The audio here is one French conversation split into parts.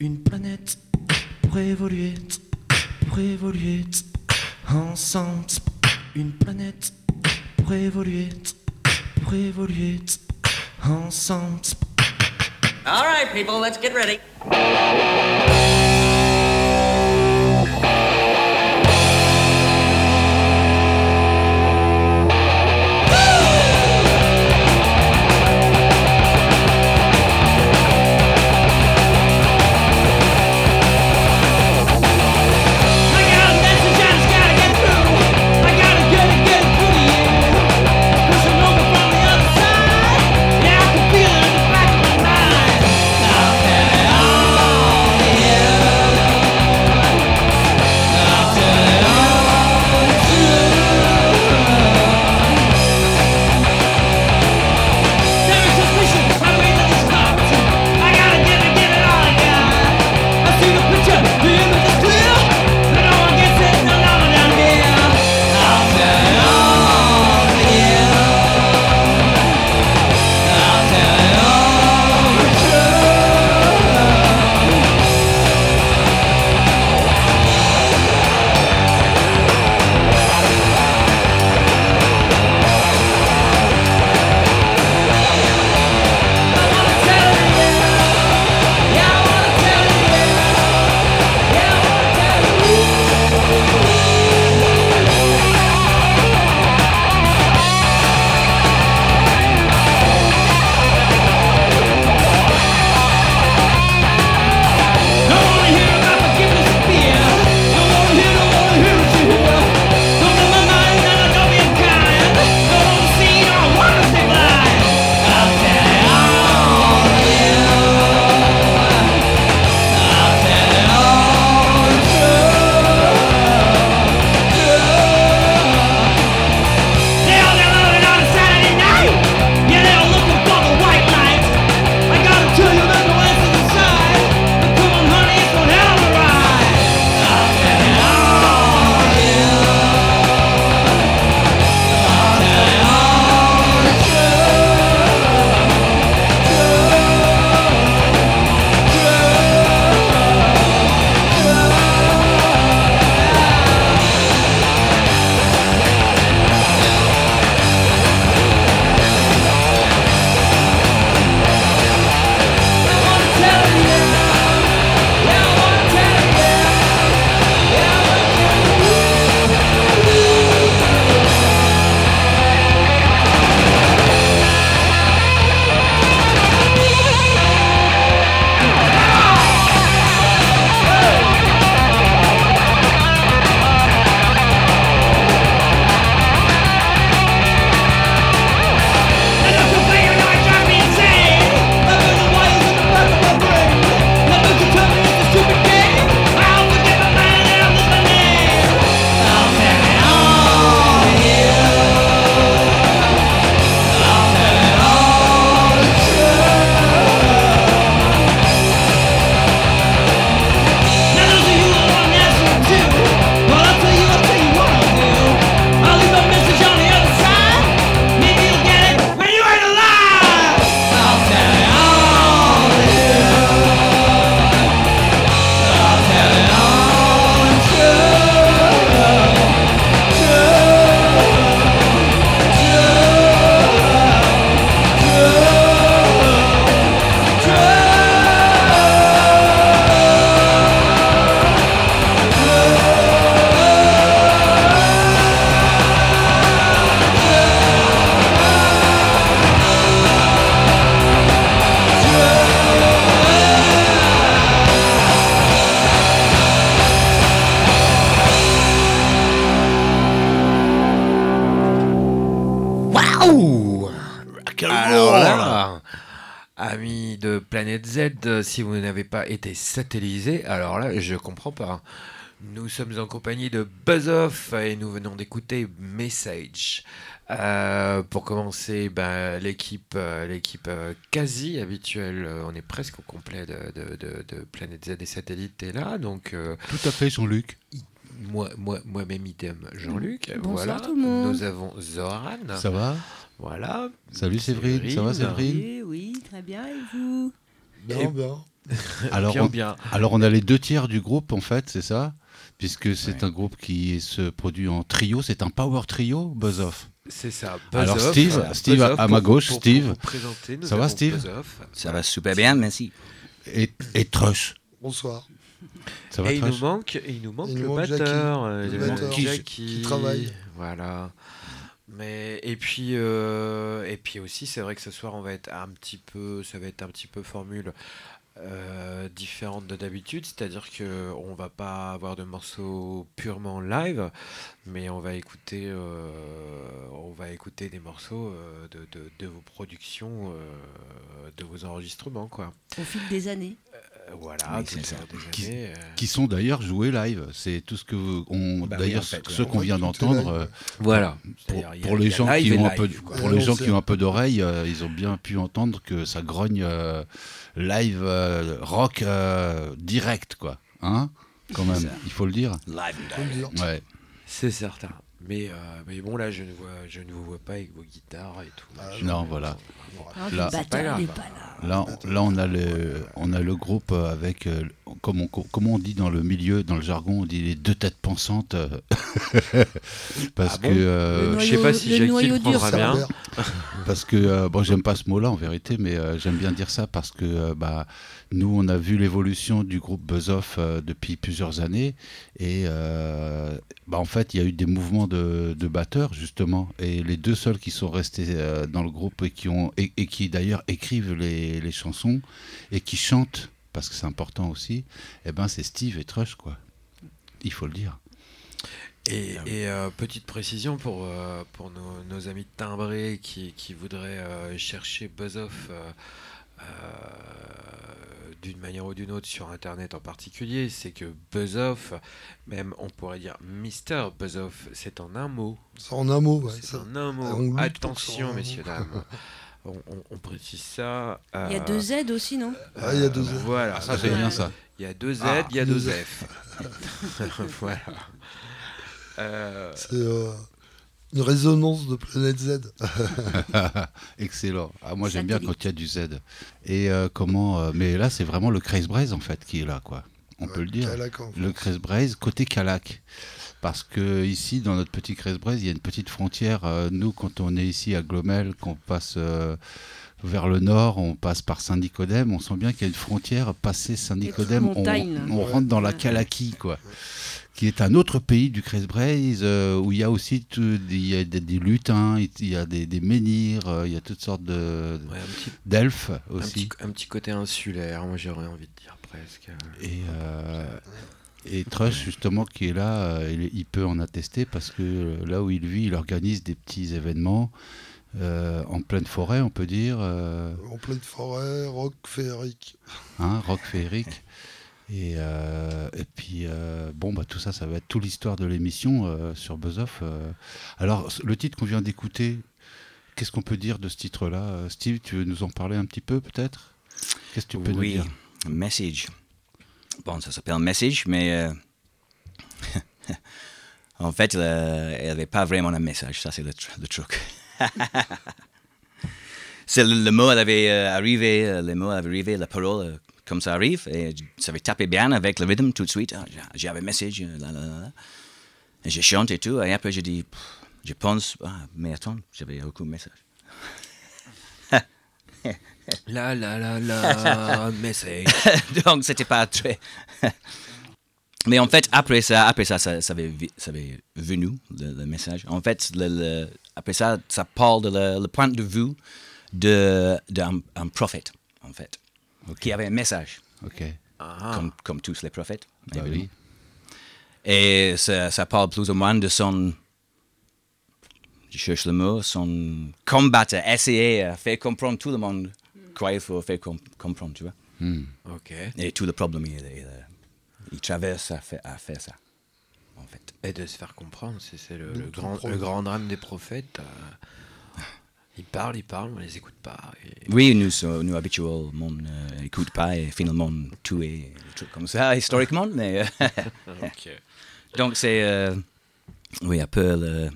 Une planète pour évoluer, pour évoluer ensemble. Une planète pour évoluer, pour évoluer ensemble. All right, people, let's get ready. Euh, si vous n'avez pas été satellisé, alors là, je comprends pas. Nous sommes en compagnie de Buzz Off et nous venons d'écouter Message. Euh, pour commencer, ben, l'équipe, euh, l'équipe quasi habituelle, on est presque au complet de, Planète Z et Satellite est là, donc. Tout à fait, Jean-Luc. moi-même, idem, Jean-Luc. Bonsoir voilà. tout le monde. Nous avons Zoran. Ça va? Voilà. Salut Séverine. Ça va Séverine? Oui, oui, très bien. Et vous? Alors. On, alors on a les deux tiers du groupe en fait, c'est ça? Puisque c'est un groupe qui se produit en trio, c'est un power trio, Buzz Off. C'est ça. Alors Steve. Steve à, ma gauche, Steve. Ça va Steve? Ça va super bien, merci. Et, Trush. Bonsoir. Ça et il nous manque, il nous manque le, batteur, le, batteur, qui travaille. Voilà. Mais et puis euh, et puis aussi c'est vrai que ce soir on va être un petit peu ça va être un petit peu formule euh, différente de d'habitude, c'est-à-dire que on va pas avoir de morceaux purement live, mais on va écouter euh, on va écouter des morceaux de, de, vos productions, de vos enregistrements quoi. Au fil des années. Euh, voilà, Oui, ça, Qui- années, euh, Qui sont d'ailleurs joués live. C'est tout ce que vous- on. Bah oui, d'ailleurs, en fait, ceux ouais. qu'on vient d'entendre. live. euh, Voilà. Pour, a- les gens live qui ont un peu, live, quoi. pour Ouais, les gens qui ont un peu d'oreille, euh, ils ont bien pu entendre que ça grogne euh, live euh, rock euh, direct quoi, hein Quand même, ça. il faut le dire. Live dire. Ouais. C'est certain. Mais, euh, mais bon, là, je ne, vois, je ne vous vois pas avec vos guitares et tout. Ah, non, voilà. Ah, Là- pas grave. pas là. Là, on- là, on a le, on a le groupe euh, avec, euh, comme on, comme on dit dans le milieu, dans le jargon, on dit les deux têtes pensantes, parce Ah bon que, euh, je sais pas si le Jackie noyau le prendra bien. Parce que, euh, bon, j'aime pas ce mot-là en vérité, mais euh, j'aime bien dire ça parce que, euh, bah, nous, on a vu l'évolution du groupe Buzz Off euh, depuis plusieurs années, et, euh, bah, en fait, il y a eu des mouvements de, de batteurs justement, et les deux seuls qui sont restés euh, dans le groupe et qui ont, et, et qui d'ailleurs écrivent les, les chansons et qui chantent, parce que c'est important aussi, eh ben, c'est Steve et Trush, quoi. Il faut le dire. Et, et, euh, petite précision pour, euh, pour nos, amis de Timbré qui, qui voudraient chercher Buzz-Off euh, euh, d'une manière ou d'une autre sur Internet en particulier, c'est que Buzz-Off, même on pourrait dire Mister Buzz-Off, c'est en un mot. C'est en un mot. ouais, c'est ça. en un mot. on Attention, messieurs, dames. On, on- on précise ça. Il y a euh, deux Z aussi, non? Ah, il y a deux Z. Voilà. Ça, c'est bien ça. Il y a deux Z, Ah, il y a deux deux F. voilà. Euh, C'est euh, une résonance de Planète Z. Excellent. Ah, moi, j'aime bien quand il y a du Z. Et euh, comment euh, Mais là, c'est vraiment le Craze Braze en fait qui est là, quoi. On peut le dire. Calac, en fait. Le Craze Braze côté Calac. Parce que ici, dans notre petit Craze Braze, il y a une petite frontière. Euh, nous, quand on est ici à Glomel, qu'on passe euh, vers le nord, on passe par Saint-Nicodème, on sent bien qu'il y a une frontière. Passé Saint-Nicodème, on, rentre dans la. Calaquie, quoi. Qui est un autre pays du Craze Braze, euh, où il y a aussi tout- il y a des, des lutins, il y a des, des menhirs, euh, il y a toutes sortes de ouais, d'elfes Un aussi. petit, un petit côté insulaire, moi j'aurais envie de dire presque. Et, euh, et Trush, justement, qui est là, euh, il, il peut en attester parce que euh, là où il vit, il organise des petits événements euh, en pleine forêt, on peut dire, euh, En pleine forêt, rock féerique. hein, rock féerique. Et, euh, et puis, euh, bon, bah, tout ça, ça va être toute l'histoire de l'émission euh, sur Buzz Off. euh. Alors, le titre qu'on vient d'écouter, qu'est-ce qu'on peut dire de ce titre-là Steve, tu veux nous en parler un petit peu, peut-être? Qu'est-ce que tu peux nous Oui, dire? Message. Bon, ça s'appelle Message, mais en fait, euh, elle n'avait pas vraiment un message. Ça, c'est le, tr- le truc. c'est le, le mot, elle avait arrivé, les mots avaient arrivé, la parole, comme ça arrive, et ça avait tapé bien avec le rythme tout de suite. Ah, J'ai un message, euh, là, là. Et je chante et tout, et après, j'ai dit, je pense, ah, mais attends, j'avais aucun message. La la la la, message. Donc, c'était pas très. Mais en fait, après ça, après ça, ça, ça avait, ça avait venu, le, le message. En fait, le, le- après ça, ça parle de le, point de vue de- d'un un prophète, en fait, qui avait un message. Ah, comme, comme tous les prophètes. Oui. Et ça, ça parle plus ou moins de son. Je cherche le mot, son combattre, essayer à faire comprendre tout le monde. Quoi il faut faire com- comprendre, tu vois. Hmm. Et tout le problème, il, il, il traverse à faire, à faire ça, en fait. Et de se faire comprendre, c'est grand, le grand drame des prophètes. euh, ils parlent, ils parlent, on les écoute pas. et- Oui, nous, so- nous habituellement, on n'écoute pas et finalement tout est comme ça historiquement, mais euh, donc c'est euh, oui un peu le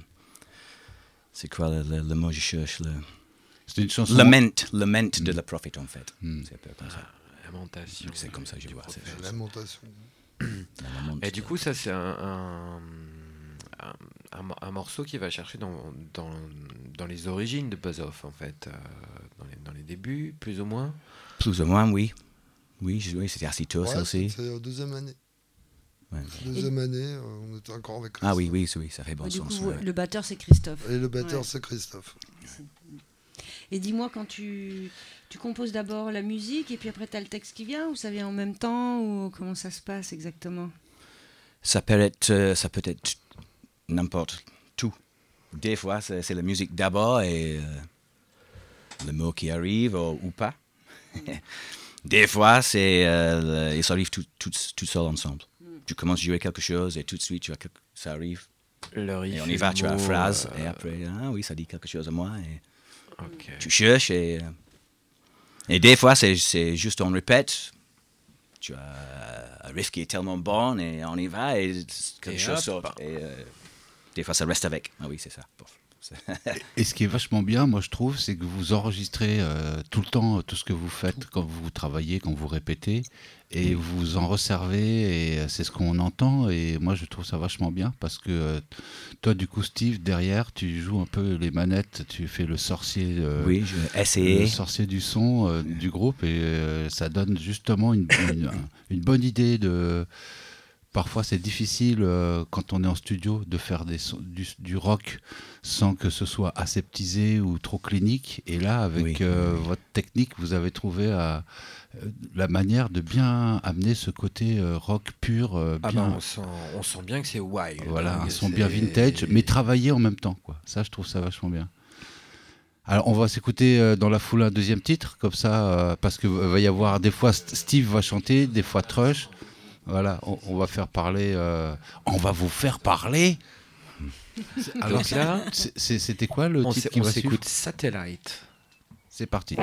c'est quoi le, le- le mot que je cherche le C'est une chanson? lament lament de la prophète en fait. C'est un peu comme ça. lamentation. C'est comme ça que je vois La lamentation. La lamente- Et du coup, ça, c'est un, un, un- un mo- un morceau qui va chercher dans, dans, dans les origines de Buzz Off, en fait, euh, dans, les, dans les débuts, plus ou moins. Plus ou moins, oui. Oui, oui c'était assez tôt, Ouais, aussi. c'était euh, deuxième année. Ouais. Deuxième année, euh, on était encore avec Ah Christophe. oui, oui, oui, ça fait bon du sens. coup, ouais. le batteur, c'est Christophe. Et le batteur, Ouais. c'est Christophe. Et dis-moi, quand tu, tu composes d'abord la musique et puis après tu as le texte qui vient, ou ça vient en même temps, ou comment ça se passe exactement? Ça peut être, euh, ça peut être n'importe tout. Des fois, c'est c'est la musique d'abord et euh, le mot qui arrive ou, ou pas. Des fois, c'est euh, le- ils arrivent tout, tout, tout seul ensemble. Tu commences à jouer quelque chose et tout de suite, tu ça arrive. Le riff Et on y va, tu as la mot, phrase euh, et après, ah oui, ça dit quelque chose à moi. Et tu cherches et, euh, et des fois, c'est c'est juste on répète. Tu as un riff qui est tellement bon et on y va et quelque Et chose hop. saute. Et euh, des fois, ça reste avec. Ah oui, c'est ça. Bon, Et ce qui est vachement bien, moi je trouve, c'est que vous enregistrez euh, tout le temps tout ce que vous faites quand vous travaillez, quand vous répétez, et vous en resservez, et euh, c'est ce qu'on entend, et moi je trouve ça vachement bien, parce que euh, toi du coup Steve, derrière, tu joues un peu les manettes, tu fais le sorcier, euh, oui, je vais le sorcier du son du groupe, et ça donne justement une, une, une bonne idée de... Parfois, c'est difficile euh, quand on est en studio de faire des du, du rock sans que ce soit aseptisé ou trop clinique. Et là, avec Oui. euh, votre technique, vous avez trouvé euh, euh, la manière de bien amener ce côté rock pur, Ah bah, on, sent, on sent bien que c'est wild. voilà, hein, un son bien vintage, mais travaillé en même temps. Quoi. Ça, je trouve ça vachement bien. Alors, on va s'écouter dans la foule un deuxième titre, comme ça, parce que va y avoir des fois St- Steve va chanter, des fois Trush. Voilà, on, on va faire parler. euh, on va vous faire parler. Alors là, c'était quoi le on titre qui on s'écoute Satellite. C'est parti.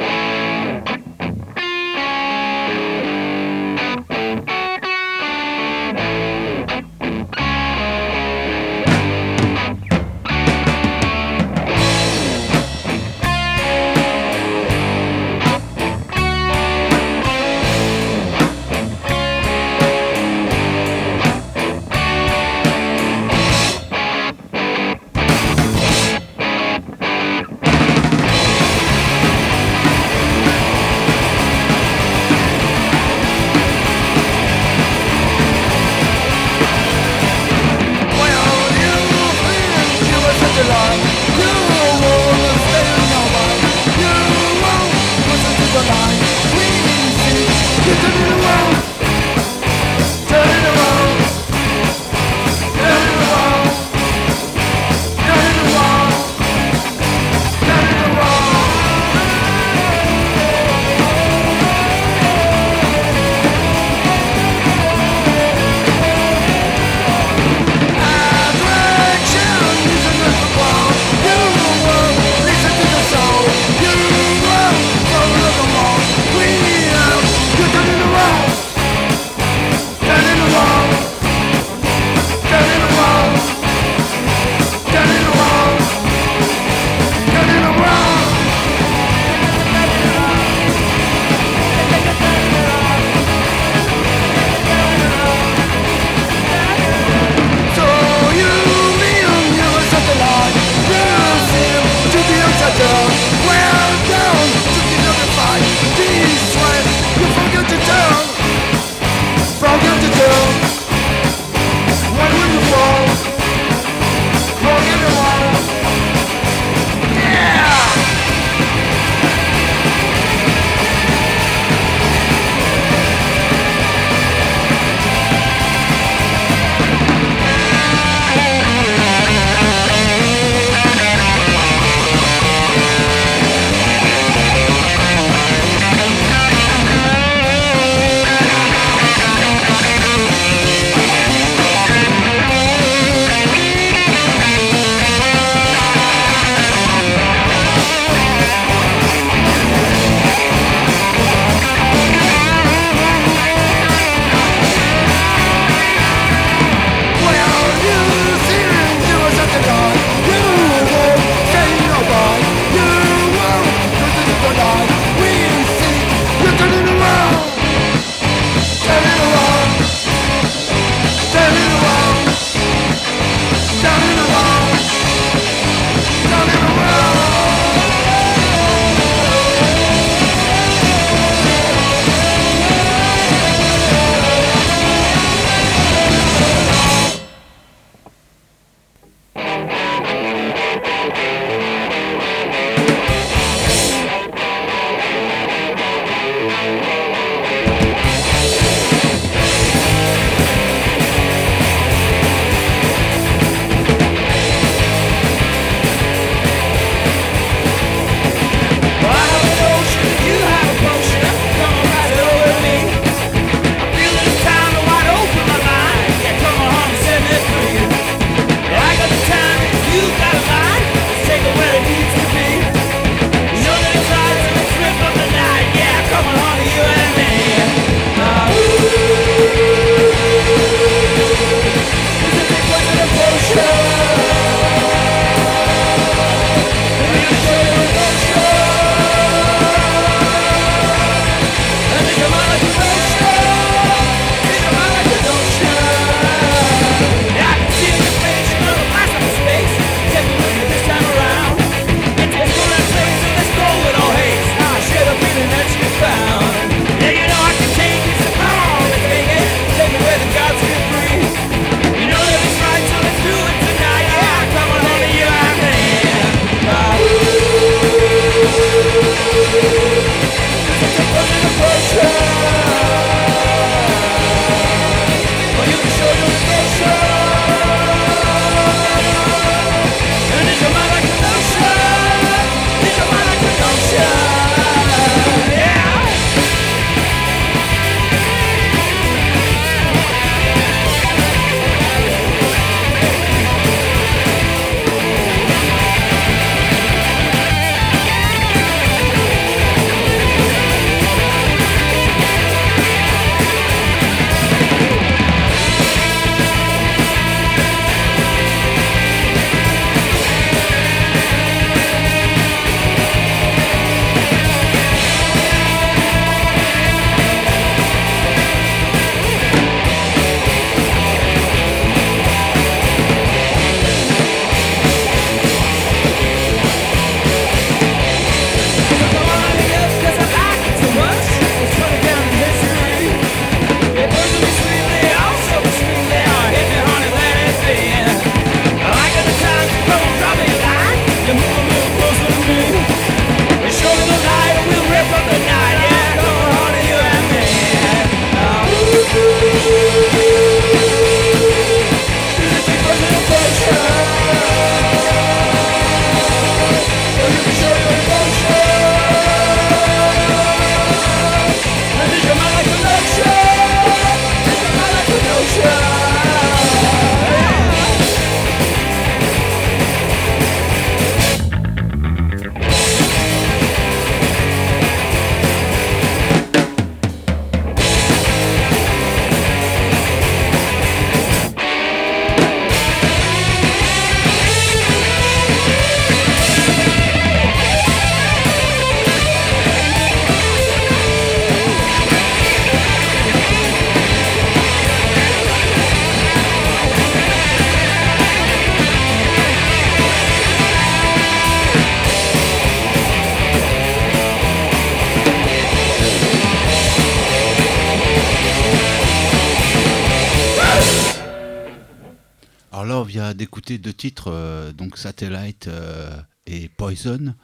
D'écouter deux titres, euh, donc Satellite euh, et Poison,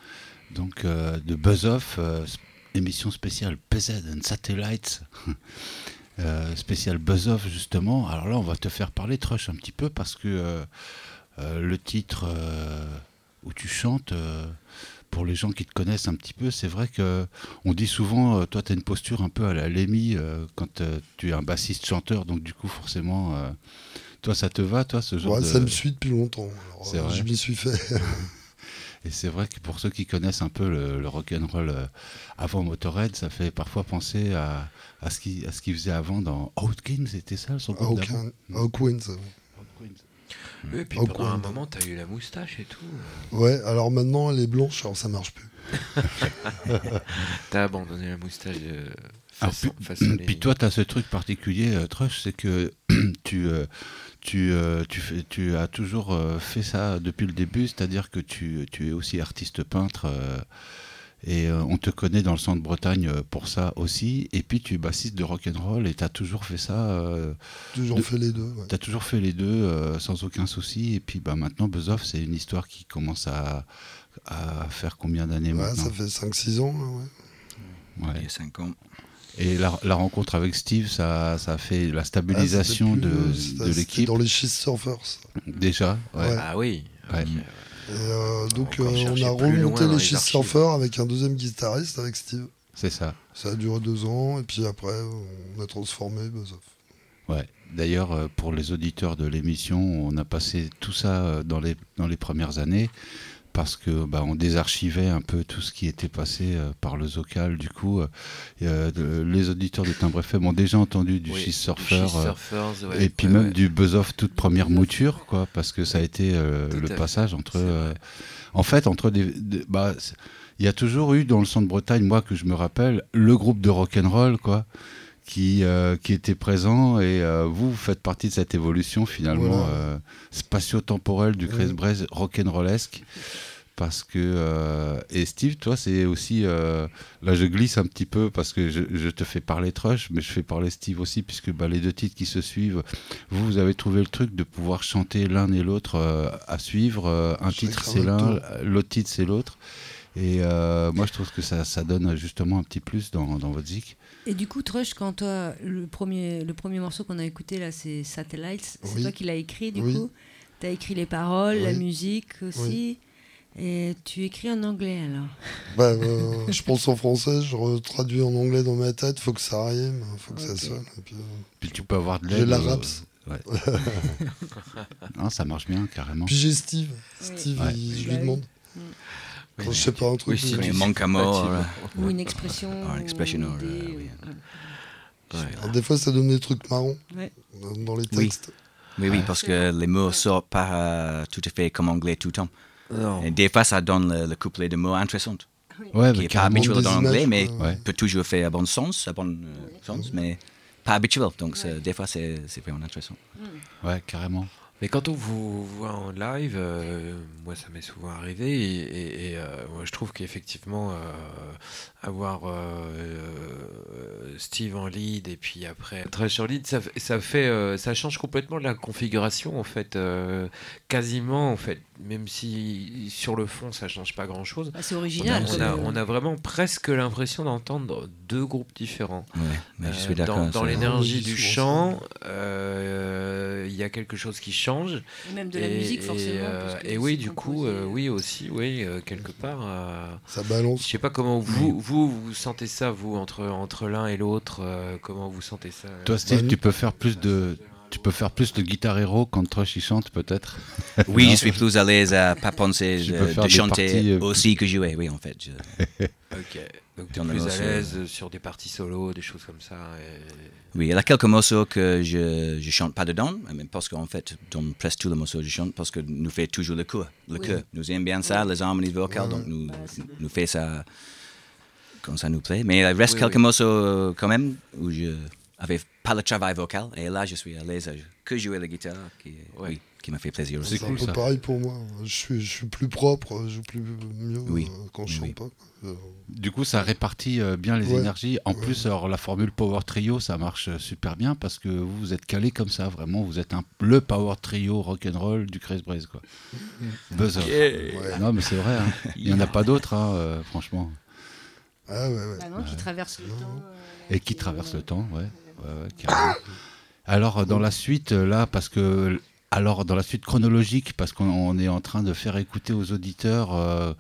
donc euh, de Buzz Off, émission spéciale PZ and Satellites, euh, Buzz Off justement. Alors là, on va te faire parler Trush un petit peu parce que le titre où tu chantes. pour les gens qui te connaissent un petit peu, c'est vrai que on dit souvent, toi, tu as une posture un peu à la euh, quand tu es un bassiste chanteur, donc du coup, forcément, toi, ça te va, toi, ce genre Ouais, de... Ça me suit depuis longtemps. Alors, C'est vrai. je m'y suis fait. Et c'est vrai que pour ceux qui connaissent un peu le, le rock'n'roll euh, avant Motorhead, ça fait parfois penser à, à ce qu'il ce qu'il faisait avant dans Outkins, c'était ça son groupe d'avant Aucun. Aucun, ça. Oui, et puis pendant un moment, t'as eu la moustache et tout. Ouais, alors maintenant elle est blanche, alors ça marche plus. T'as abandonné la moustache euh, Ah, face, puis, à puis toi, tu as ce truc particulier, euh, Trush, c'est que tu, euh, tu, euh, tu, fais, tu as toujours euh, fait ça depuis le début, c'est-à-dire que tu, tu es aussi artiste peintre. euh, et euh, on te connaît dans le centre Bretagne pour ça aussi. Et puis tu es bassiste de rock'n'roll et tu as toujours fait ça. euh, Toujours De- fait les deux. ouais. tu as toujours fait les deux euh, sans aucun souci. Et puis bah, maintenant, Buzz Off, c'est une histoire qui commence à, à faire combien d'années Ouais, maintenant? ça fait 5-6 ans. là, ouais. Ouais. Il y a 5 ans. Et la, la rencontre avec Steve, ça, ça a fait la stabilisation Ah, plus, de, euh, l'équipe dans les Schist Surfers. déjà. ouais. Ouais. Ah oui. Ouais. Et euh, donc euh, on chercher a remonté les archives. Surfers avec un deuxième guitariste, avec Steve. C'est ça. Ça a duré deux ans, et puis après on a transformé Buzz Off. Ouais. D'ailleurs, euh, pour les auditeurs de l'émission, on a passé tout ça euh, dans les, dans les premières années parce que bah, on désarchivait un peu tout ce qui était passé euh, par le Zocal. Du coup, euh, euh, de- les auditeurs de Timbre FM ont déjà entendu du Oui, Surfer. Euh, ouais, et puis ouais, même ouais. du buzz off toute première mouture quoi parce que ça a été le passage entre en fait entre des, des- bah il y a toujours eu dans le centre Bretagne moi que je me rappelle le groupe de rock and roll quoi qui euh, qui était présent et euh, vous, vous faites partie de cette évolution finalement Voilà. euh, spatio-temporelle du. Chris Braise rock and rollesque parce que euh, et Steve toi c'est aussi là je glisse un petit peu parce que je, je te fais parler Trush mais je fais parler Steve aussi puisque bah, les deux titres qui se suivent vous vous avez trouvé le truc de pouvoir chanter l'un et l'autre à suivre. Un titre c'est l'un l'autre titre c'est l'autre. Et moi je trouve que ça, ça donne justement un petit plus dans, dans votre zik Et du coup, Trush, quand toi, le premier, le premier morceau qu'on a écouté là, c'est Satellites, c'est Oui. toi qui l'as écrit du Oui. coup Tu as écrit les paroles, la musique aussi. Et tu écris en anglais alors Bah, euh, je pense en français, je retraduis en anglais dans ma tête, faut que ça rime, faut que ça sonne. et puis, euh, puis tu peux avoir de l'aide J'ai la euh, raps. ouais. non ça marche bien carrément Puis j'ai Steve. Oui. Steve, Ouais. il- je Bah lui oui. demande. Quand je sais pas un truc. Oui, Mais tu- manque à mort. Ou une expression. Ah, une expression, ou euh, des- oui. ouais. Ouais. Alors, des fois, ça donne des trucs marrons Ouais. dans, les Oui. textes. Oui, oui, parce que les mots sortent pas euh, tout à fait comme anglais tout le temps. Non. Et des fois, ça donne le, le couplet de mots intéressant, ouais qui n'est pas habituel dans l'anglais, mais peut toujours faire à bon sens, à bon euh, sens, mais pas habituel. Donc, c'est- des fois, c'est c'est vraiment intéressant. ouais carrément Mais quand on vous voit en live, euh, moi ça m'est souvent arrivé et, et- et, euh, moi je trouve qu'effectivement euh, avoir euh, euh, Steve en lead et puis après très sur lead, ça, fait- ça fait, euh, ça change complètement la configuration en fait, euh, quasiment en fait, même si sur le fond ça change pas grand chose. Bah, c'est On a, original. on a- on a vraiment presque l'impression d'entendre deux groupes différents. Ouais, mais je suis d'accord. Dans, dans l'énergie du chant, euh, il y a quelque chose qui change. Et même de la et, musique forcément. euh, parce que et oui, du coup, composé, euh, oui aussi, oui, euh, quelque part. euh, Ça je balance. sais pas comment vous, vous, vous sentez ça, vous, entre, entre l'un et l'autre. euh, comment vous sentez ça euh, toi Steve Bah, tu peux faire plus de tu peux faire plus de guitare héros quand Trush il chante peut-être? Oui, Non? je suis plus à l'aise à pas penser Tu de, peux faire de chanter parties, euh, aussi que jouer. Oui, en fait. je- Ok. Donc tu es plus à l'aise sur des parties solo, des choses comme ça. et- Oui, il y a quelques morceaux que je ne chante pas dedans, mais parce qu'en fait, dans presque tous les morceaux, je chante parce que nous fait toujours le chœur. Le Oui. Nous aimons bien ça, les harmonies vocales, Ouais. donc nous, Bah, nous fait ça quand ça nous plaît. Mais il reste Oui, quelques oui. morceaux euh, quand même où je avais par le travail vocal. Et là, je suis à l'aise à que jouer la guitare, qui, oui, qui m'a fait plaisir aussi. C'est un peu pareil pour moi. Je suis, je suis plus propre, je joue plus mieux Oui. euh, quand je Oui. chante pas. Euh, Du coup, ça répartit euh, bien les Ouais. énergies. En plus, alors, la formule Power Trio, ça marche super bien parce que vous, vous êtes calé comme ça, vraiment. Vous êtes un, le Power Trio rock'n'roll du Chris Braze, quoi. Buzz off. ouais. Non, mais c'est vrai. hein. Il n'y en a pas d'autres, hein, euh, franchement. Ah ouais, ouais. Bah non, qui traverse le temps. euh, Et qui traverse le temps, ouais. Ouais, ouais, carrément. Alors, euh, dans la suite, euh, là, parce que. Alors, dans la suite chronologique, parce qu'on on est en train de faire écouter aux auditeurs euh,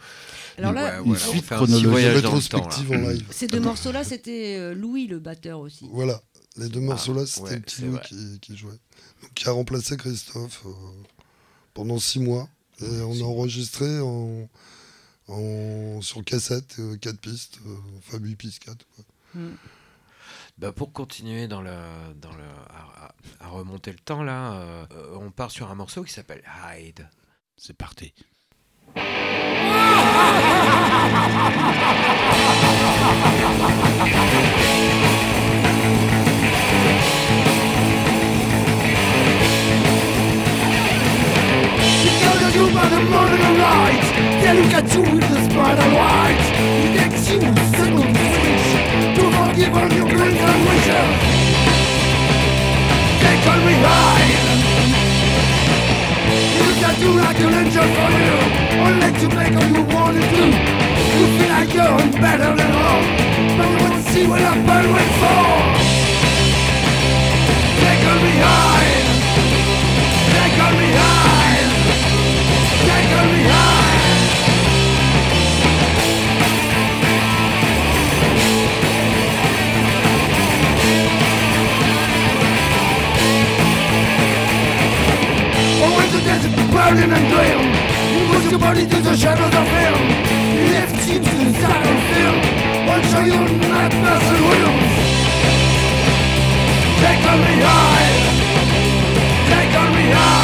Alors une, là, une voilà, suite chronologique. Rétrospective en live. ces deux morceaux-là, c'était euh, Louis, le batteur aussi. Voilà. Les deux morceaux là, c'était Louis qui, qui jouait. Donc, qui a remplacé Christophe euh, pendant six mois. Et on a enregistré en, en- sur cassette, euh, quatre pistes, euh, enfin huit pistes, quatre. quoi. Bah, pour continuer dans le, dans le, à, remonter le temps, là, euh, on part sur un morceau qui s'appelle Hide. C'est parti. Because you by the morning light They look at you with the spider light It takes you a second to switch Your dreams and wishes They call me high You can do like an angel for you Only to make all you want to do You feel like you're better than all But you won't see what I burn with for They call me high They call me high Desert burning and dim You push your body to the shadows of You left you to the side of film. I'll show you not person wheels Take on me high Take on me high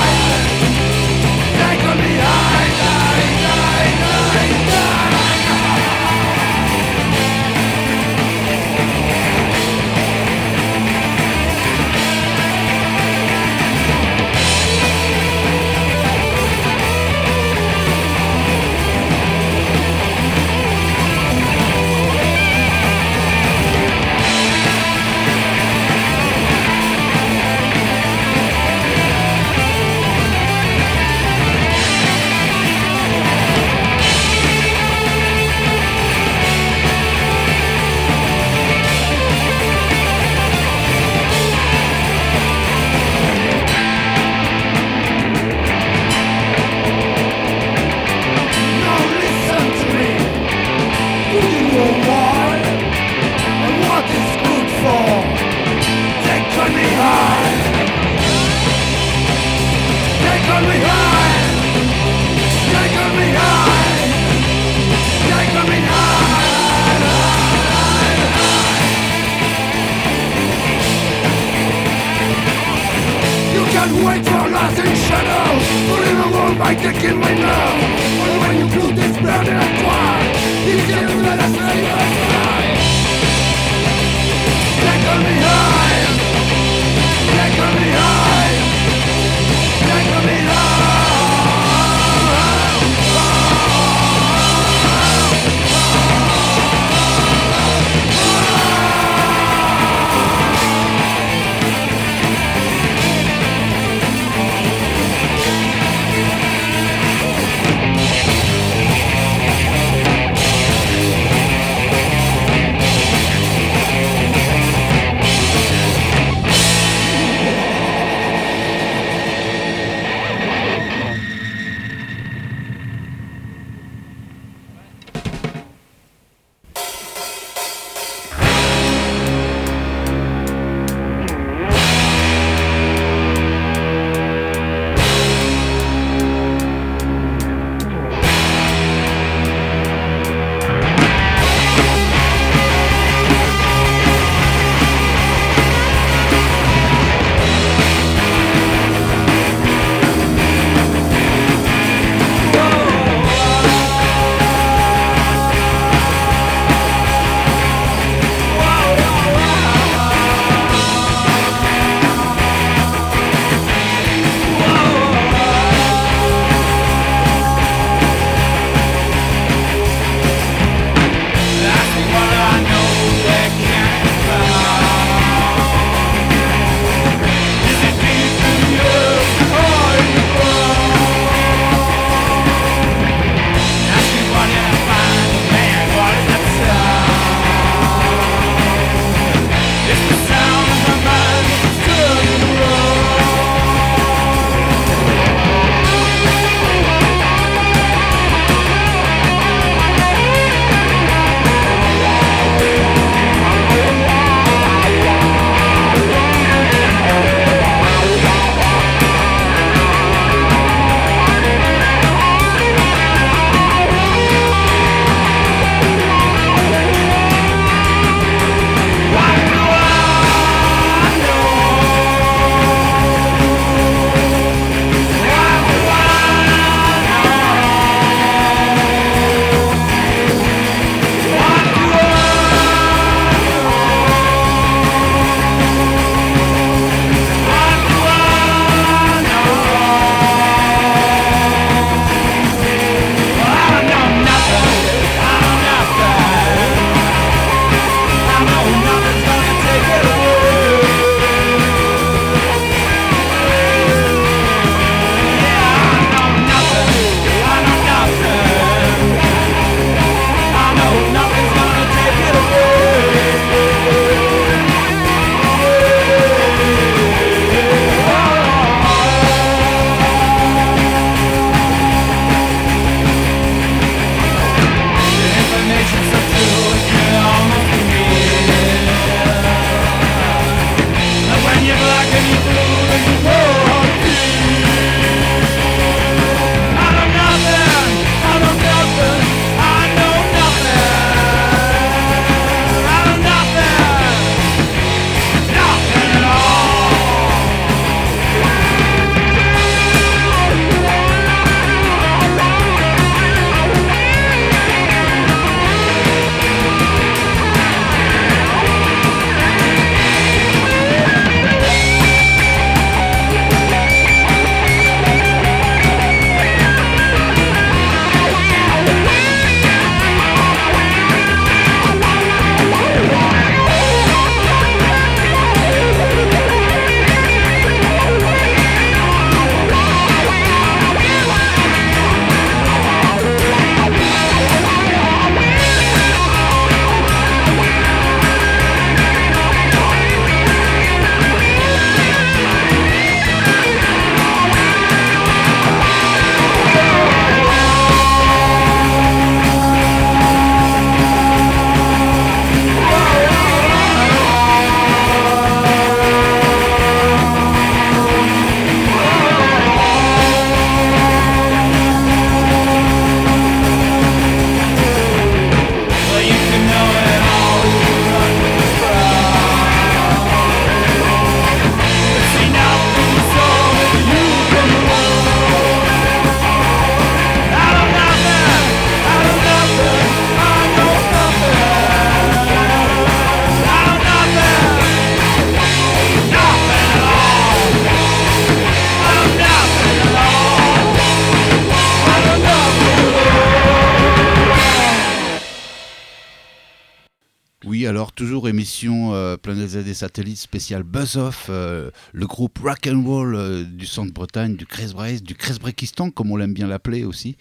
Satellites spécial Buzz Off, euh, le groupe rock and roll euh, du centre Bretagne, du Kresbreis, du Kresbrekistan comme on l'aime bien l'appeler aussi.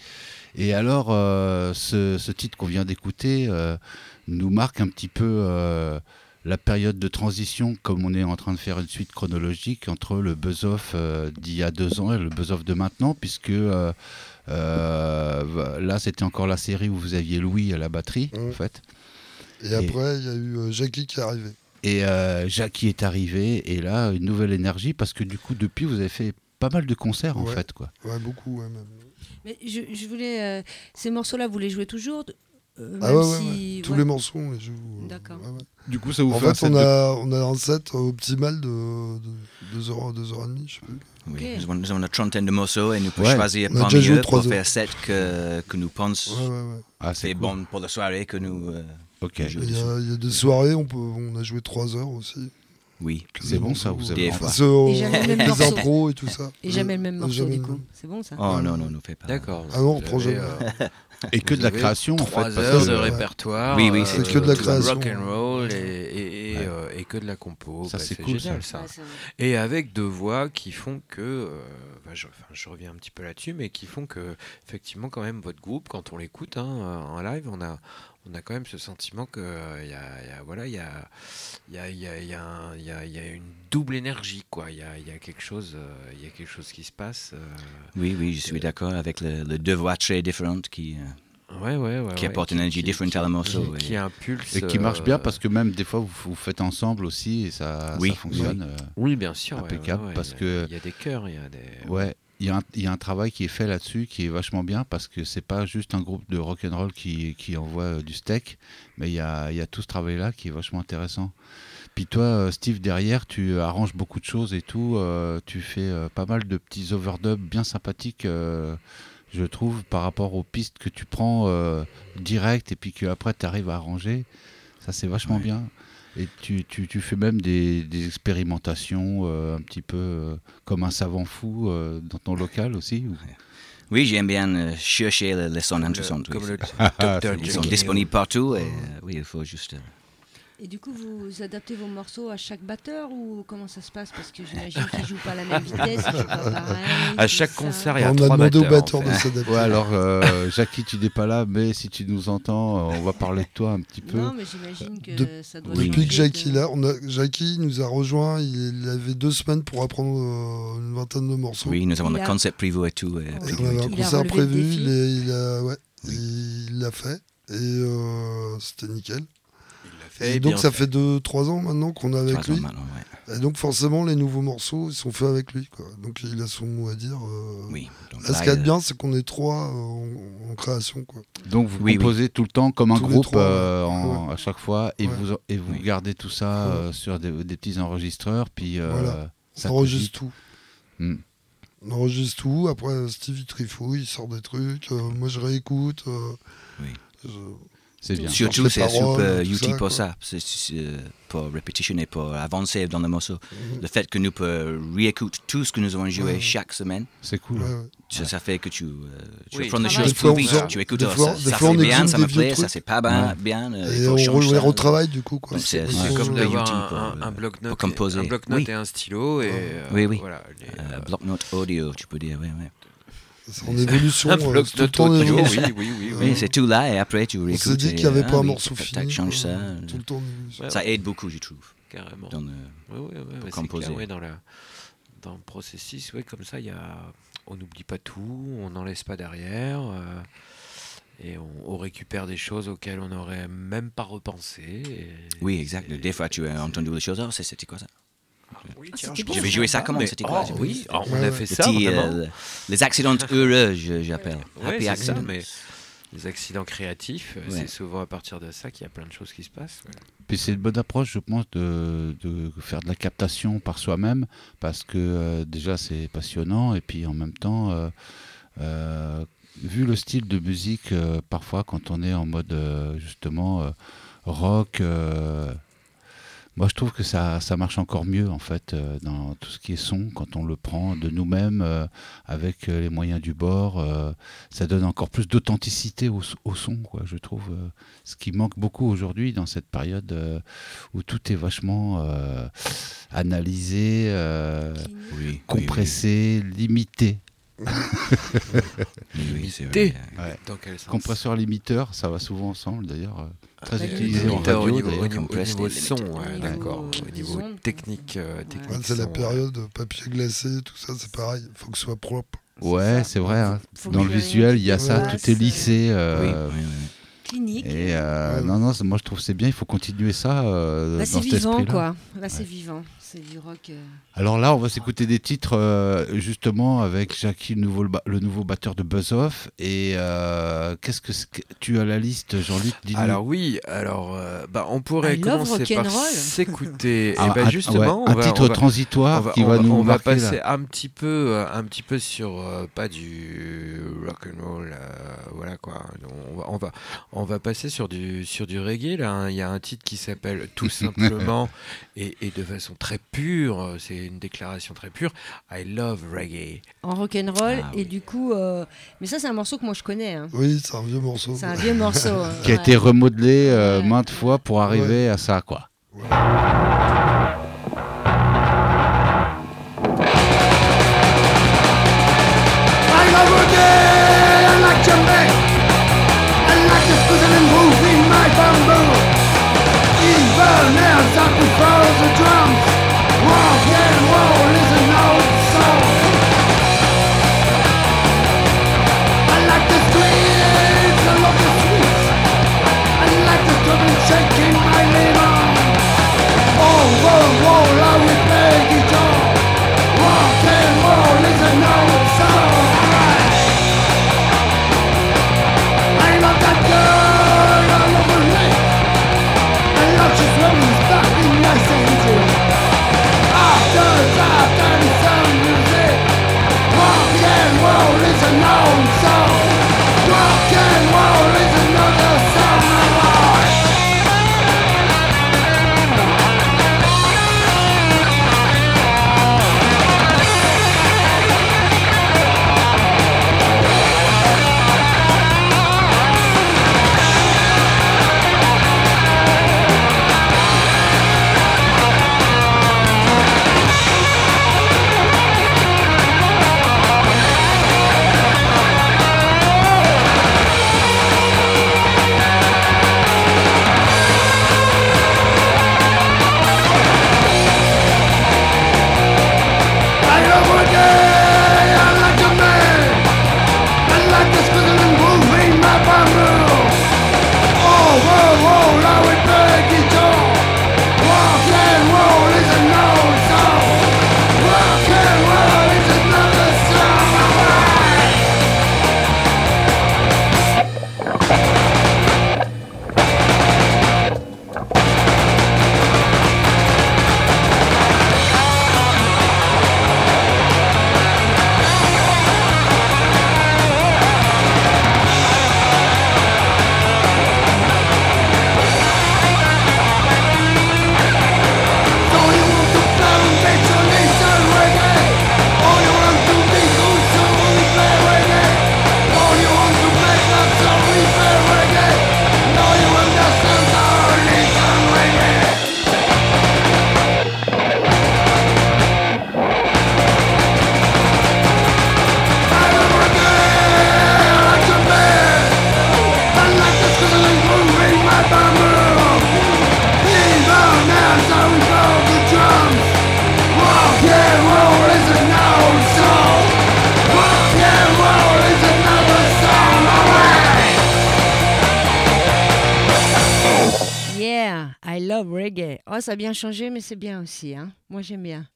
Et alors euh, ce, ce titre qu'on vient d'écouter nous marque un petit peu la période de transition, comme on est en train de faire une suite chronologique entre le Buzz Off euh, d'il y a deux ans et le Buzz Off de maintenant, puisque euh, euh, là c'était encore la série où vous aviez Louis à la batterie Mhm. en fait. Et après, il y a eu Jackie qui est arrivé. Et euh, Jackie est arrivé, et là, une nouvelle énergie, parce que du coup, depuis, vous avez fait pas mal de concerts, en fait. quoi. Ouais, beaucoup, ouais, même. Mais je, je voulais. euh, ces morceaux-là, vous les jouez toujours euh, Ah même ouais, ouais, si- ouais. Tous ouais. les morceaux, on les joue. euh, D'accord. ouais, ouais. Du coup, ça vous En fait un fait, set on de- a, on a un set optimal de 2h, 2h30, je sais plus. Oui, Ok. nous, avons, une trentaine de morceaux et nous pouvons Ouais. choisir parmi eux pour heures. faire set que, que nous pensons Ouais, ouais, ouais. Ah, c'est c'est cool. bon pour la soirée que nous euh, Ok. Il y, a, il y a des soirées, on, peut, on a joué 3 heures aussi. Oui. C'est bon, ça, vous avez Et jamais le même les intros et tout ça. Et jamais le même morceau, du coup. C'est bon ça Oh non, non, ne fais pas. D'accord. Ah non, on prend jamais. euh, Et que de la création, en fait. Trois parce heures que- de répertoire. Oui, oui, c'est que de la création. Rock and roll et, euh, et que de la compo. Ça, Bah, c'est cool, génial ça. Et avec deux voix qui font que, euh, bah, je, enfin, je reviens un petit peu là-dessus, mais qui font que, effectivement, quand même, votre groupe, quand on l'écoute hein, en live, on a, on a quand même ce sentiment que, euh, y a, y a- voilà, il y a, il y a, il y a- il y a il y a- il y a une double énergie, quoi. Il y a, il y a quelque chose, euh, il y a quelque chose qui se passe. euh, Oui, oui, je suis d'accord avec le, le deux voix très différentes qui, euh, ouais, ouais, ouais, qui ouais, apportent une énergie différente à la morceau. Qui, et- qui impulse. Et qui marche bien euh, parce que même des fois vous, vous faites ensemble aussi et ça, Oui, ça fonctionne. euh, Oui, bien sûr. impeccable, ouais, ouais, parce il y a- que- Il y a des chœurs, il y a des. Ouais, il y, a un- il y a un travail qui est fait là-dessus qui est vachement bien parce que c'est pas juste un groupe de rock'n'roll qui, qui envoie euh, du steak, mais il y a, y a tout ce travail-là qui est vachement intéressant. Puis toi, euh, Steve, derrière, tu arranges beaucoup de choses et tout. euh, tu fais euh, pas mal de petits overdubs bien sympathiques, euh, je trouve, par rapport aux pistes que tu prends euh, direct et puis que après tu arrives à arranger. Ça, c'est vachement Ouais. bien. Et tu, tu, tu fais même des, des expérimentations euh, un petit peu euh, comme un savant fou euh, dans ton local aussi ou- Oui, j'aime bien euh, chercher les, sons Comme oui. le docteur Ils sont disponibles partout et euh, oui, il faut juste. Et du coup, vous adaptez vos morceaux à chaque batteur ou comment ça se passe? Parce que j'imagine qu'ils jouent pas à la même vitesse, ils jouent pas pareil. À chaque concert, il y a On a trois demandé au batteurs. batteur en de fait. s'adapter. Ouais, alors, euh, Jackie, tu n'es pas là, mais si tu nous entends, euh, on va parler de toi un petit peu. Non, mais j'imagine que De- ça doit Oui. Depuis que Jackie de- est là, on a, Jackie nous a rejoint, il, avait deux semaines pour apprendre euh, une vingtaine de morceaux. Oui, nous avons Il a- concept prévu et tout. et on avait un a concert prévu, il, a, ouais, il l'a fait et euh, c'était nickel. Et donc ça fait. fait 2-3 ans maintenant qu'on est avec lui. ouais. Et donc forcément les nouveaux morceaux ils sont faits avec lui. Quoi. Donc il a son mot à dire. euh. Oui. donc Là, ce qu'il y a de bien c'est qu'on est trois euh, en, en création. Quoi. Donc, vous Oui, oui. composez tout le temps comme un Tous groupe trois, euh, en- à chaque fois et Ouais. vous, et vous Oui. gardez tout ça Ouais. euh, sur des, des petits enregistreurs. Puis, euh, Voilà. ça on enregistre tout. Hmm. On enregistre tout. Après Steve il trifouille, il sort des trucs. euh, moi je réécoute. euh, Oui. je- C'est bien. Surtout, c'est super tout utile pour ça, euh, pour répétition et pour avancer dans le morceau. Mhm. Le fait que nous pouvons réécouter tout ce que nous avons joué chaque semaine, C'est cool. ça, ça fait que tu, euh, tu prendre les travail. choses plus vite, tu écoutes, des fois- ça, c'est bien, ça me plaît, ça c'est pas bien, Ouais. bien, euh, il Et on, les ça. retravaille du coup. Quoi. C'est- comme d'avoir un, euh, bloc-notes pour composer. un bloc-notes Oui. et un stylo. Et, euh, Oui, oui. Voilà, les, Euh, euh, bloc-notes audio, tu peux dire, oui, oui. En évolution. un euh, tout le bloc-notes temps en évolution. oui, oui, oui. Oui, oui. c'est tout là et après tu On réécoutes. s'est dit qu'il n'y avait ah pas un oui, morceau fini. change quoi. ça. Tout le temps évolution. Ouais. Ça aide beaucoup, je trouve. Carrément. dans le- ouais, c'est composer. dans, la, dans le processus, ouais, comme ça, il y a, on n'oublie pas tout, on n'en laisse pas derrière, euh, et on, on récupère des choses auxquelles on n'aurait même pas repensé. et- Oui, exact. et- Des fois, tu as entendu les choses. Oh, c'est- c'était quoi ça? Oui, Ah, tiens, bon, J'avais ça. joué ça comment C'était quoi oh, oui, oh, on a fait Les ça, euh, les accidents heureux, j'appelle. Ouais, Happy c'est ça, accidents. mais les accidents créatifs, euh, Ouais. c'est souvent à partir de ça qu'il y a plein de choses qui se passent. ouais. Puis c'est une bonne approche, je pense, de, de faire de la captation par soi-même, parce que euh, déjà c'est passionnant, et puis en même temps, euh, euh, vu le style de musique, euh, parfois quand on est en mode euh, justement euh, rock, euh, moi je trouve que ça, ça marche encore mieux en fait euh, dans tout ce qui est son quand on le prend de nous-mêmes euh, avec euh, les moyens du bord. euh, ça donne encore plus d'authenticité au, son, quoi, je trouve. euh, ce qui manque beaucoup aujourd'hui dans cette période euh, où tout est vachement euh, analysé, euh, Oui, oui, oui. compressé, limité. Oui, oui, c'est Limité. vrai. Ouais. Dans quel sens? Compresseur limiteur, ça va souvent ensemble d'ailleurs. Très bah, utilisé en radio. au niveau, au niveau, au niveau son, ouais, d'accord. Au niveau technique, euh, technique Ouais, c'est la période papier glacé, tout ça, c'est pareil. Il faut que ce soit propre. Ouais, c'est vrai. hein. Dans le visuel, il y a ça, tout est lissé. euh, Oui, oui, oui. Clinique. Et euh, Ouais. non, non, moi je trouve que c'est bien, il faut continuer ça euh, Là, dans c'est cet vivant, quoi. Là, c'est vivant. C'est du rock. euh, Alors là, on va s'écouter des titres euh, justement avec Jackie, le nouveau, le nouveau batteur de Buzz Off. Et euh, qu'est-ce que, tu as la liste, Jean-Luc. Alors oui, alors euh, bah, on pourrait I commencer par s'écouter. Ah, justement, ouais, un on va, titre on va- transitoire on va, qui on va, nous on va passer là. un petit peu, un petit peu sur euh, pas du rock and roll, voilà quoi. On va, on va, on va passer sur du sur du reggae là. hein. Il y a un titre qui s'appelle tout simplement et, et de façon très pure. euh, C'est une déclaration très pure. I love reggae. en rock'n'roll. Ah, et oui. du coup. euh, Mais ça, c'est un morceau que moi, je connais. hein. Oui, c'est un vieux morceau. C'est un vieux morceau. hein. Qui a Ouais. été remodelé euh, Ouais. maintes fois pour arriver à ça, quoi. I ça a bien changé, mais c'est bien aussi. Hein. Moi, j'aime bien.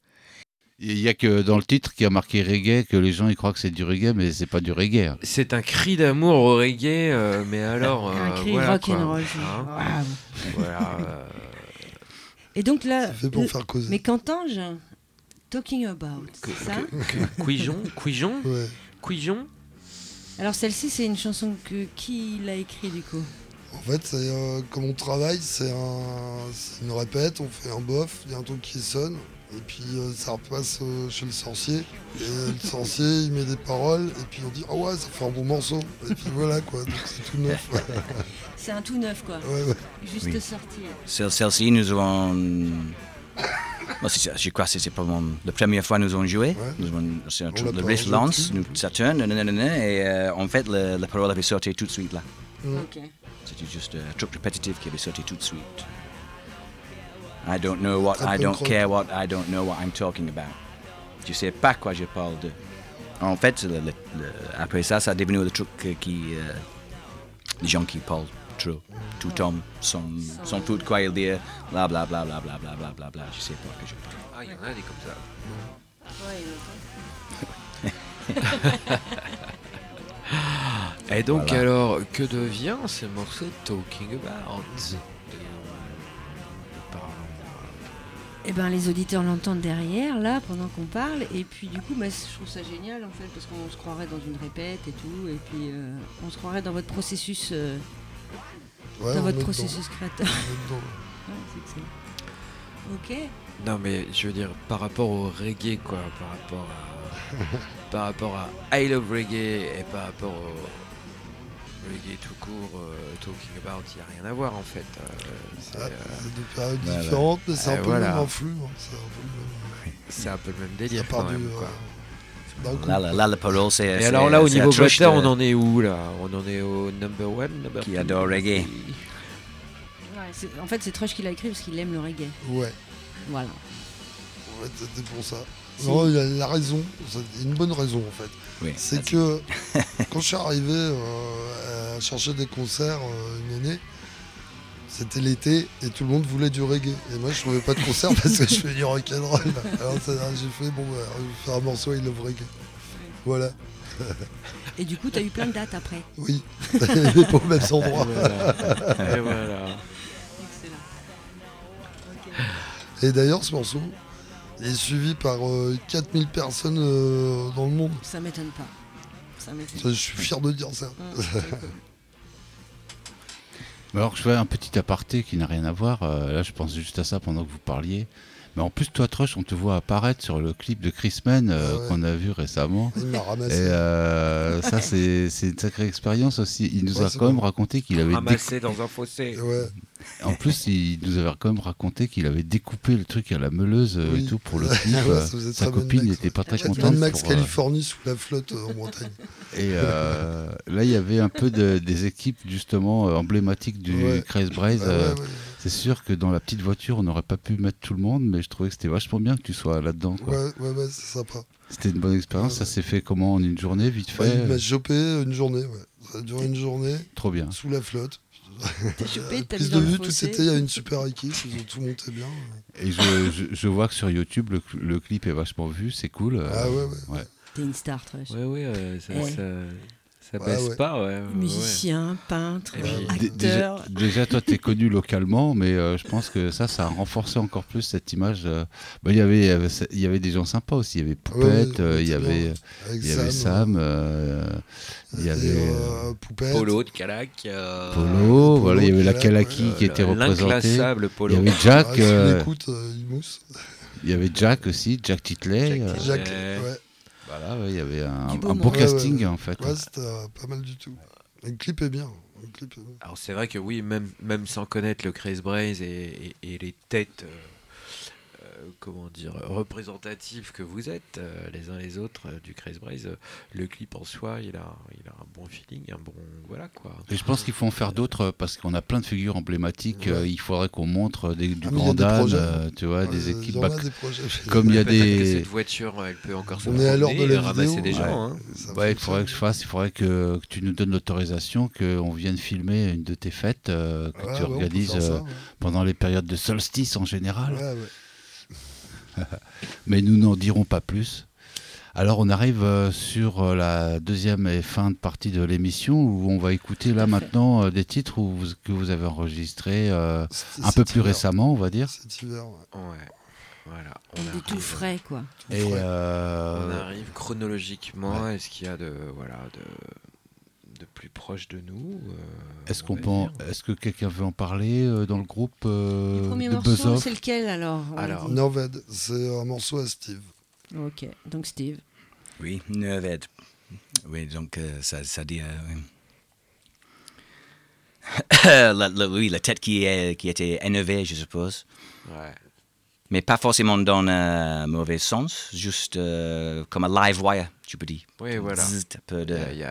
Il n'y a que dans le titre qui a marqué reggae que les gens ils croient que c'est du reggae, mais c'est pas du reggae. hein. C'est un cri d'amour au reggae, euh, mais alors un euh, cri voilà, rock quoi. and roll. Hein, voilà, euh, Et donc là, C'est fait pour le- faire causer. mais qu'entends-je? Talking about, c'est ça? que- Cuijon, Cuijon, Ouais. Cuijon. Alors celle-ci, c'est une chanson que qui l'a écrit du coup? En fait, c'est euh, comme on travaille, c'est un, c'est une répète, on fait un bof, il y a un truc qui sonne, et puis euh, ça repasse euh, chez le sorcier. Et le sorcier, il met des paroles, et puis on dit Ah ouais, ça fait un bon morceau. Et puis voilà quoi, donc c'est tout neuf. C'est un tout neuf, quoi. Ouais, ouais. Juste Oui. sorti. Celle- Celle-ci, nous avons. Bon, je crois que c'est probablement la première fois que nous avons joué. Ouais. Nous avons, c'est un truc, le riff lance, nous, ça tourne, et euh, en fait, la parole avait sorti tout de suite là. Ok. C'était juste un truc répétitif qui avait sorti tout de suite. I don't know what, I don't care what, I don't know what I'm talking about. Je sais pas quoi je parle de. En fait, le- le- le- après ça, ça est devenu le truc euh, qui. euh, les gens qui parlent trop. Tout homme, son, son fout de quoi il dit, bla bla bla bla bla bla bla bla bla. Je sais pas que je parle. Ah, il y en a des comme ça. Et donc Voilà. alors, que devient ce morceau Talking About? Euh. Eh ben, les auditeurs l'entendent derrière, là, pendant qu'on parle. Et puis, du coup, bah, je trouve ça génial, en fait, parce qu'on se croirait dans une répète et tout. Et puis, euh, on se croirait dans votre processus, euh, Ouais, dans votre dedans. processus créateur. Ouais, c'est excellent. Ok. Non mais je veux dire par rapport au reggae quoi, par rapport à par rapport à I Love Reggae et par rapport au reggae tout court, euh, Talking About, il n'y a rien à voir en fait. euh, c'est, Ah, euh, périodes différentes, mais c'est Euh, un peu voilà. le même influx. hein, C'est un peu le même. c'est un peu le même délire quand même euh, quoi. Là, là, là, la parole, c'est. Et alors là au niveau de- on en est où là? On en est au number one number Qui two, adore reggae. Ouais, en fait, c'est Trush qui l'a écrit parce qu'il aime le reggae. Ouais, Voilà. ouais, c'était pour ça. Si. Non, il a la raison, c'est une bonne raison en fait. Oui, C'est que quand je suis arrivé euh, à chercher des concerts euh, une année, c'était l'été et tout le monde voulait du reggae. Et moi je trouvais pas de concert parce que je fais du rock'n'roll. Alors j'ai fait bon, bah, je vais faire un morceau I love reggae. Voilà, Et du coup, tu as eu plein de dates après. oui, mais pas au même Et endroit. voilà. Et voilà. Excellent. Et d'ailleurs ce morceau est suivi par euh, 4000 personnes euh, dans le monde. Ça m'étonne pas. Ça m'étonne Ça, je suis fier de dire ça. cool. Alors, je fais un petit aparté qui n'a rien à voir. euh, là, je pense juste à ça pendant que vous parliez. Mais en plus, toi, Trush, on te voit apparaître sur le clip de Chris Man euh, ouais. qu'on a vu récemment. Il m'a Et ramassé. euh, ça, c'est c'est une sacrée expérience aussi. Il nous Ouais, a quand même raconté qu'il avait. Ramassé dans un fossé. Ouais. En plus, il nous avait quand même raconté qu'il avait découpé le truc à la meuleuse euh, et tout pour le clip. Sa copine n'était pas très contente. Max pour, euh, Californie sous la flotte en montagne. Et euh, là, il y avait un peu de- des équipes justement emblématiques du Ouais. Craze Ouais, ouais, euh, ouais. C'est sûr que dans la petite voiture, on n'aurait pas pu mettre tout le monde, mais je trouvais que c'était vachement bien que tu sois là-dedans. quoi. Ouais, ouais, ouais, c'est sympa. C'était une bonne expérience. Ouais, Ça s'est fait comment en une journée, vite Ouais, fait il m'a chopé une journée, ouais. Ça a duré une journée Trop bien. sous la flotte. T'es chopé, t'as Prise mis de vue, tout fossé. était, il y a une super équipe, ils ont tout monté bien. Et je, je- je vois que sur YouTube, le, le clip est vachement vu, c'est cool. euh, Ah ouais, ouais. T'es une star, Trush. Ouais, ouais, euh, ça, Ouais. ça, ça Ouais, baisse ouais. pas, ouais. Musicien, peintre, Dé- Déjà, acteur. déjà, toi, tu es connu localement, mais euh, je pense que ça, ça a renforcé encore plus cette image. euh. Bah, Il y avait, il y avait- y avait des gens sympas aussi. Il y avait Poupette, ouais, euh, il y avait, il y avait Sam, euh, il y avait euh, euh, Poupette. Polo de Calac. euh, Polo, voilà, il y avait la ouais, qui était représentée. Il y avait Jack, Ah, euh, écoute, euh, il mousse. il y avait Jack aussi, Jack Titley. Jack euh, Ouais. Voilà, ouais, il y avait un, beau un casting ouais. en fait. ouais c'était euh, pas mal du tout. Le clip est bien. Le clip est bien. Alors c'est vrai que oui, même, même sans connaître le Craze Braze et, et- et les têtes, euh, comment dire, représentatives que vous êtes, euh, les uns les autres euh, du Craze Braze, euh, le clip en soi, il a, il a un bon feeling, un bon, voilà quoi. Et je pense qu'il faut en faire d'autres euh, parce qu'on a plein de figures emblématiques. Ouais. euh, il faudrait qu'on montre des, du Ah, grand Dan, euh, tu vois, des équipes. Bah, des comme il y a des. cette voiture, elle peut encore se On est à l'heure de la et ramasser vidéo. des Ouais. gens. hein. Ouais, il faudrait que je fasse, il faudrait que, que tu nous donnes l'autorisation, qu'on vienne filmer une de tes fêtes euh, que Ouais, tu organises ça, euh, pendant les périodes de solstice en général. Ouais, ouais. Mais nous n'en dirons pas plus. Alors on arrive euh, sur euh, la deuxième et fin de partie de l'émission où on va écouter là à maintenant euh, des titres où vous- que vous avez enregistrés euh, un peu plus hiver. récemment, on va dire. Cet hiver, ouais. Ouais, voilà. On Des tout arrive- frais, quoi. Et frais. euh, On arrive chronologiquement. Est-ce qu'il y a de voilà de proche de nous. Euh, est-ce qu'on est que quelqu'un veut en parler euh, dans le groupe euh, Le premier morceau, c'est lequel alors, alors Noved, c'est un morceau à Steve. Ok, donc Steve. Oui, Noved. Oui, donc ça, ça, dit. Oui. la, tête qui, est, qui était énervée, je suppose. Ouais. Mais pas forcément dans un mauvais sens, juste comme un live wire, tu peux dire. Oui, voilà. Un peu de... Il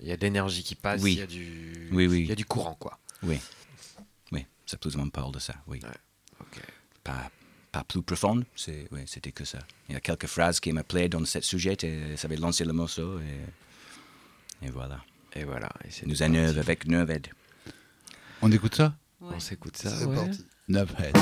il y a de l'énergie qui passe, il, y a du, oui, oui. il y a du courant, quoi. Oui, oui, parle de ça, oui. Pas, plus profond, c'était que ça. Il y a quelques phrases qui m'appelaient dans ce sujet, et ça avait lancé le morceau, et, voilà. Et voilà. Et Nous à Neuve, avec Neuve Aide. On écoute ça? On s'écoute ça. C'est ouais. parti. Neuve Aide.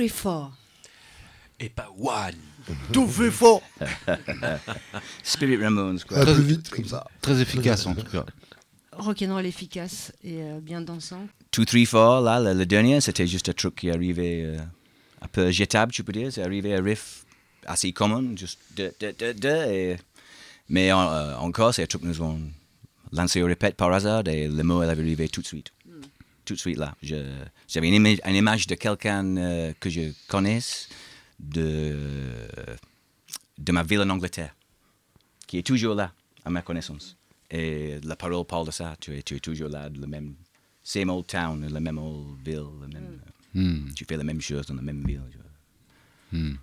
Three, four. Et pas one. Tout fait fort. Spirit Ramones, quoi. Très- plus vite, comme ça. Très efficace en tout cas. Rock'n'roll efficace et euh, bien dansant. 2, 3, 4, là, le, le dernier, c'était juste un truc qui arrivait euh, un peu jetable, tu peux dire. C'est arrivé un riff assez commun, juste de, de, de, de, et- Mais en- euh, encore, c'est un truc que nous avons lancé au répète par hasard et le mot, elle avait arrivé tout de suite. Tout de suite, là. J'avais une, ima- une image de quelqu'un euh, que je connaisse de, de ma ville en Angleterre, qui est toujours là, à ma connaissance. Et la parole parle de ça. Tu es, tu es toujours là, le même same old town, la même old ville, même, Hmm. tu fais la même chose dans la même ville. vois. Hmm.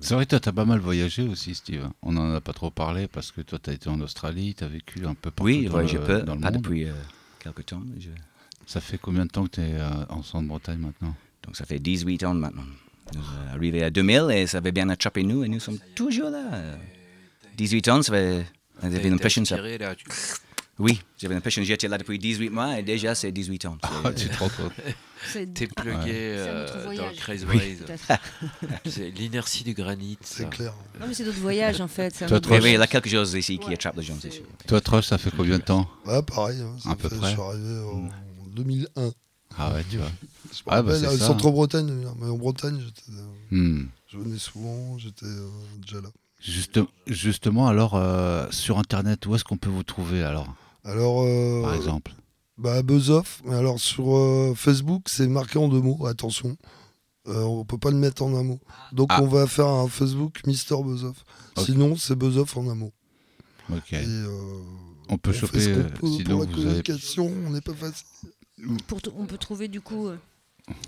C'est vrai que toi, tu as pas mal voyagé aussi, Steve. On n'en a pas trop parlé parce que toi, tu as été en Australie, tu as vécu un peu partout Oui, dans, ouais, je le, peux, dans le pas monde. depuis euh, quelques temps. je- Ça fait combien de temps que tu es en Centre-Bretagne maintenant? Donc ça fait 18 ans maintenant. Nous sommes arrivés à 2000 et ça avait bien attrapé nous et nous sommes toujours là. 18 ans, ça fait... J'avais l'impression ça... Tiré, là, tu- Oui, j'avais l'impression que j'étais là depuis 18 mois et déjà c'est 18 ans. Ah, tu te rends compte T'es plugué euh, dans le. Crazy Oui. C'est l'inertie du granit. C'est clair. Non, mais c'est d'autres voyages en fait. Toi, toi, Oui, il y a quelque chose ici qui attrape les gens, c'est sûr. Toi, Troche, ça fait combien de temps? Ouais, pareil. hein, ça À peu fait- près. Je suis arrivé en 2001. Ah ouais, tu vois. Je Ah, bah, c'est euh, ça, Centre-Bretagne, d'ailleurs, mais en Bretagne, j'étais, euh, Hmm. je venais souvent, j'étais euh, déjà là. Juste- justement, alors, euh, sur Internet, où est-ce qu'on peut vous trouver alors, Alors, euh, par exemple bah, Buzz Off, mais alors sur euh, Facebook, c'est marqué en deux mots, attention. Euh, on peut pas le mettre en un mot. Donc Ah. on va faire un Facebook Mister Buzz Off. Ok. Sinon, c'est Buzz Off en un mot. Ok. Et, euh, On peut on fait choper, ce qu'on euh, peut sinon pour la vous avez... on n'est pas facile. Pour on peut trouver du coup euh,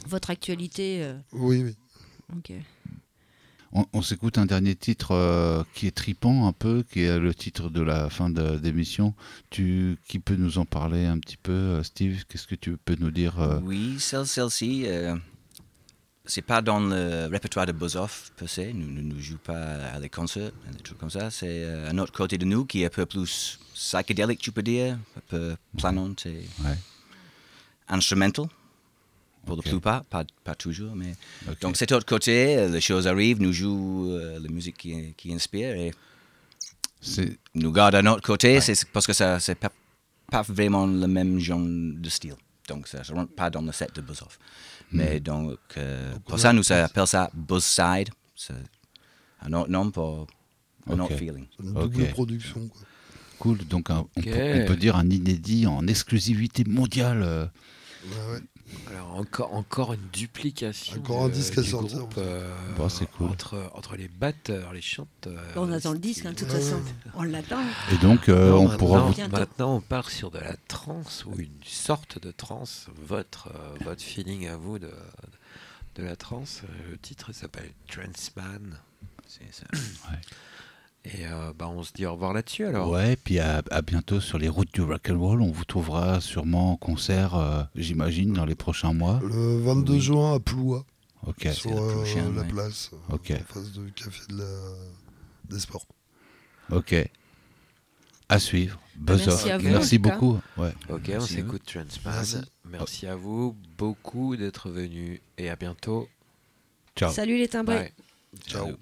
votre actualité. euh, Oui, oui. ok. On, on s'écoute un dernier titre euh, qui est tripant un peu, qui est le titre de la fin de- d'émission. Tu, qui peut nous en parler un petit peu, Steve? Qu'est-ce que tu peux nous dire euh, Oui, celle- celle-ci, euh, c'est pas dans le répertoire de Buzz Off, per se. Nous ne nous jouons pas à les concerts, des trucs comme ça. C'est euh, un autre côté de nous qui est un peu plus psychédélique, tu peux dire, un peu planante et Ouais. Instrumental. Pour Ok. la plupart, pas, pas toujours, mais... Ok. Donc cet autre côté, euh, les choses arrivent, nous jouons euh, la musique qui, qui inspire et nous garde à notre côté, c'est parce que ça c'est pas, pas vraiment le même genre de style. Donc ça ne rentre pas dans le set de Buzz Off. Mais donc, euh, pour ça, nous appelons ça Buzz Side. C'est un autre nom pour un autre feeling. C'est une double production. Quoi. cool. Donc, un- on, peut, on peut dire un inédit en exclusivité mondiale. euh, Ouais, ouais. Alors encore, encore une duplication. Encore un de- disque à sortir. groupe, euh, Bon, c'est cool. Entre, entre les batteurs, les chanteurs. On attend le disque, hein, de toute Ouais, façon. ouais. On l'attend. Et donc, euh, Non, on pourra maintenant, vous... Bientôt. maintenant, on part sur de la trance ou une sorte de trance. Votre, euh, votre feeling à vous de, de la trance. Le titre s'appelle Transman. C'est ça. Et euh, bah, on se dit au revoir là-dessus alors. Ouais, puis à, à bientôt sur les routes du rock'n'roll. On vous trouvera sûrement en concert, euh, j'imagine, dans les prochains mois. Le 22 Oui. juin à Ploua, Ok, sur la euh, prochaine, la ouais. place, euh, Ok. en face du café de la... des sports. ok. À suivre. Buzz Merci à vous, Merci beaucoup. Ouais. Ok, on Merci s'écoute Transman. Merci. Merci. à vous beaucoup d'être venus et à bientôt. Ciao. Salut les timbrés. Ciao. Salut.